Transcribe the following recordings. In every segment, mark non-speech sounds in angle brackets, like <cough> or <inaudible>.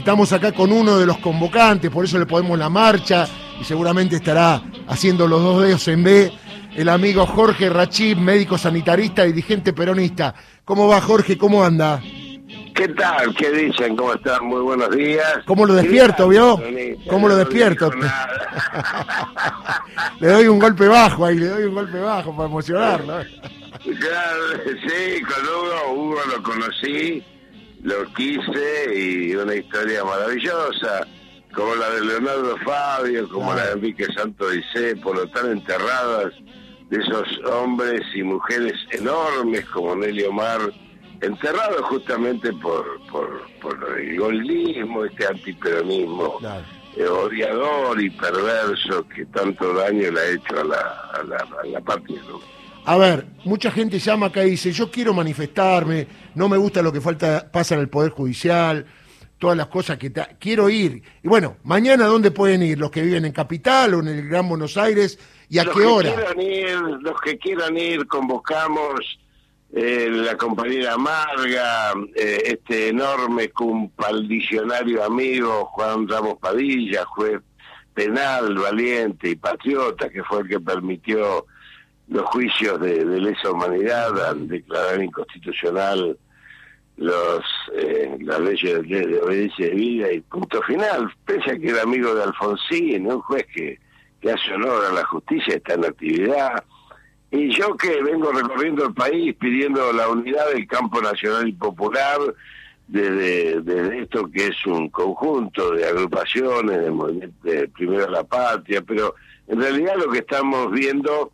Estamos acá con uno de los convocantes, por eso le podemos la marcha y seguramente estará haciendo los dos dedos en B. El amigo Jorge Rachid, médico sanitarista, dirigente peronista. ¿Cómo va Jorge? ¿Cómo anda? ¿Qué tal? ¿Qué dicen? ¿Cómo están? Muy buenos días. ¿Cómo lo despierto, vio? ¿Cómo lo despierto? <laughs> le doy un golpe bajo ahí, le doy un golpe bajo para emocionarlo. Claro, sí, con Hugo, Hugo lo conocí, lo quise y una historia maravillosa, como la de Leonardo Fabio, como la de Enrique Santo Dice, por lo tan enterradas de esos hombres y mujeres enormes como Nelly Omar enterrado justamente por, por, por el golismo, este antiperonismo eh, odiador y perverso que tanto daño le ha hecho a la, a la, a la patria. A ver, mucha gente llama acá y dice, yo quiero manifestarme, no me gusta lo que falta pasa en el Poder Judicial, todas las cosas que quiero ir. Y bueno, mañana ¿dónde pueden ir? ¿Los que viven en Capital o en el Gran Buenos Aires? ¿Y a qué hora? ir, los que quieran ir, convocamos eh, la compañera Marga, eh, este enorme compaldicionario amigo Juan Ramos Padilla, juez penal, valiente y patriota, que fue el que permitió los juicios de, lesa humanidad al declarar inconstitucional los eh, las leyes de, obediencia de vida y punto final, pese a que era amigo de Alfonsín, un juez que, que hace honor a la justicia, está en actividad, y yo que vengo recorriendo el país pidiendo la unidad del campo nacional y popular, desde, esto que es un conjunto de agrupaciones, de, de Primero la Patria, pero en realidad lo que estamos viendo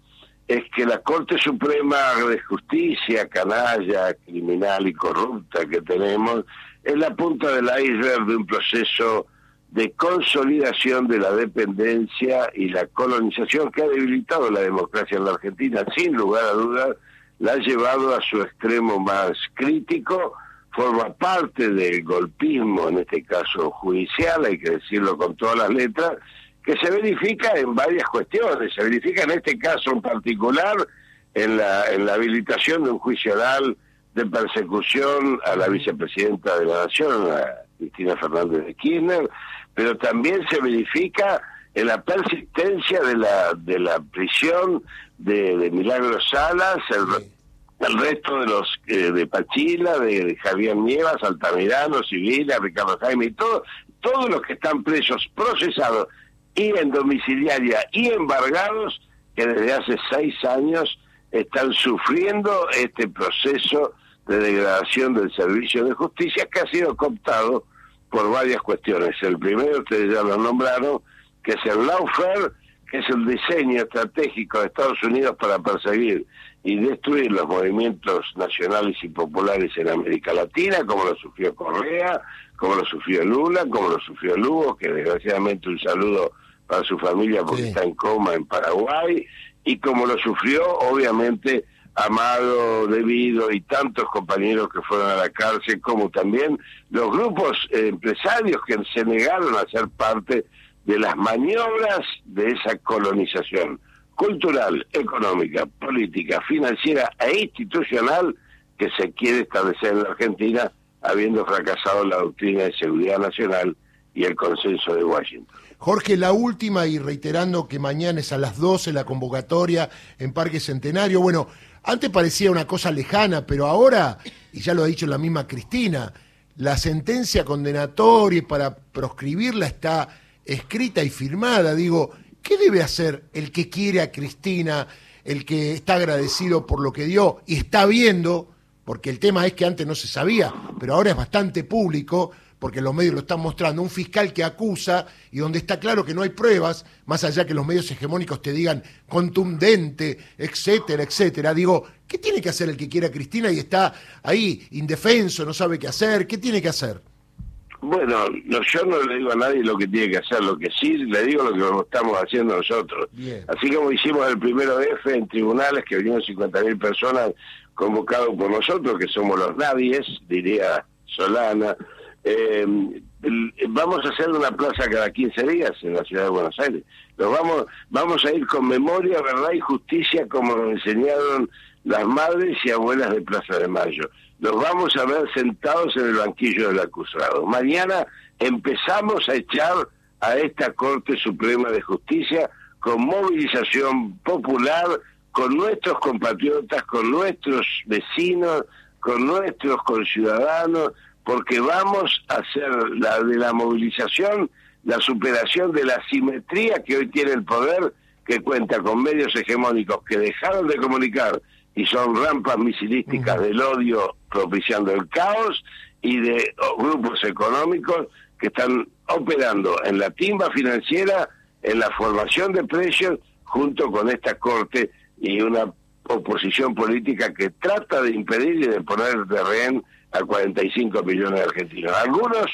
es que la Corte Suprema de Justicia, canalla, criminal y corrupta que tenemos, es la punta del iceberg de un proceso de consolidación de la dependencia y la colonización que ha debilitado la democracia en la Argentina, sin lugar a dudas, la ha llevado a su extremo más crítico, forma parte del golpismo, en este caso judicial, hay que decirlo con todas las letras, que se verifica en varias cuestiones, se verifica en este caso en particular en la, en la habilitación de un juicio oral de persecución a la vicepresidenta de la Nación, a Cristina Fernández de Kirchner, pero también se verifica en la persistencia de la de la prisión de, de Milagros Salas, el, resto de los eh, de Pachila, de, Javier Nievas, Altamirano, Sibila, Ricardo Jaime y todo, todos los que están presos, procesados y en domiciliaria y embargados, que desde hace seis años están sufriendo este proceso de degradación del servicio de justicia que ha sido cooptado por varias cuestiones. El primero, ustedes ya lo nombraron, que es el lawfare, que es el diseño estratégico de Estados Unidos para perseguir y destruir los movimientos nacionales y populares en América Latina, como lo sufrió Correa, como lo sufrió Lula, como lo sufrió Lugo, que desgraciadamente un saludo para su familia porque está en coma en Paraguay, y como lo sufrió obviamente Amado, Debido y tantos compañeros que fueron a la cárcel, como también los grupos eh, empresarios que se negaron a ser parte de las maniobras de esa colonización cultural, económica, política, financiera e institucional que se quiere establecer en la Argentina, habiendo fracasado la doctrina de seguridad nacional y el consenso de Washington. Jorge, la última y reiterando que mañana es a las 12 la convocatoria en Parque Centenario. Bueno, antes parecía una cosa lejana, pero ahora, y ya lo ha dicho la misma Cristina, la sentencia condenatoria para proscribirla está escrita y firmada. Digo, ¿qué debe hacer el que quiere a Cristina, el que está agradecido por lo que dio y está viendo, porque el tema es que antes no se sabía, pero ahora es bastante público, porque los medios lo están mostrando, un fiscal que acusa y donde está claro que no hay pruebas, más allá que los medios hegemónicos te digan contundente, etcétera, etcétera. Digo, ¿qué tiene que hacer el que quiera Cristina y está ahí indefenso, no sabe qué hacer? ¿Qué tiene que hacer? Bueno, yo no le digo a nadie lo que tiene que hacer, lo que sí le digo lo que estamos haciendo nosotros. Así como hicimos el primero F en tribunales, que vinieron 50.000 personas convocados por nosotros, que somos los nadies, diría Solana, eh, vamos a hacer una plaza cada 15 días en la ciudad de Buenos Aires. Nos vamos, vamos a ir con memoria, verdad y justicia como nos enseñaron las madres y abuelas de Plaza de Mayo. Nos vamos a ver sentados en el banquillo del acusado. Mañana empezamos a echar a esta Corte Suprema de Justicia con movilización popular, con nuestros compatriotas, con nuestros vecinos, con nuestros conciudadanos, porque vamos a hacer la de la movilización la superación de la simetría que hoy tiene el poder, que cuenta con medios hegemónicos que dejaron de comunicar y son rampas misilísticas del odio propiciando el caos y de grupos económicos que están operando en la timba financiera, en la formación de precios, junto con esta corte y una oposición política que trata de impedir y de poner de rehén a 45 millones de argentinos. Algunos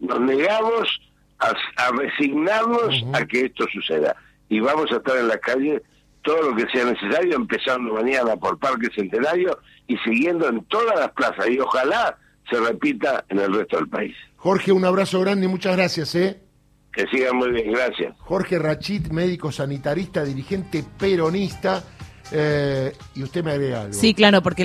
nos negamos a, resignarnos a que esto suceda y vamos a estar en la calle todo lo que sea necesario, empezando mañana por Parque Centenario y siguiendo en todas las plazas y ojalá se repita en el resto del país. Jorge, un abrazo grande y muchas gracias. ¿eh? Que sigan muy bien, gracias. Jorge Rachit, médico sanitarista, dirigente peronista. Eh, y usted me agrega algo. Sí, claro, porque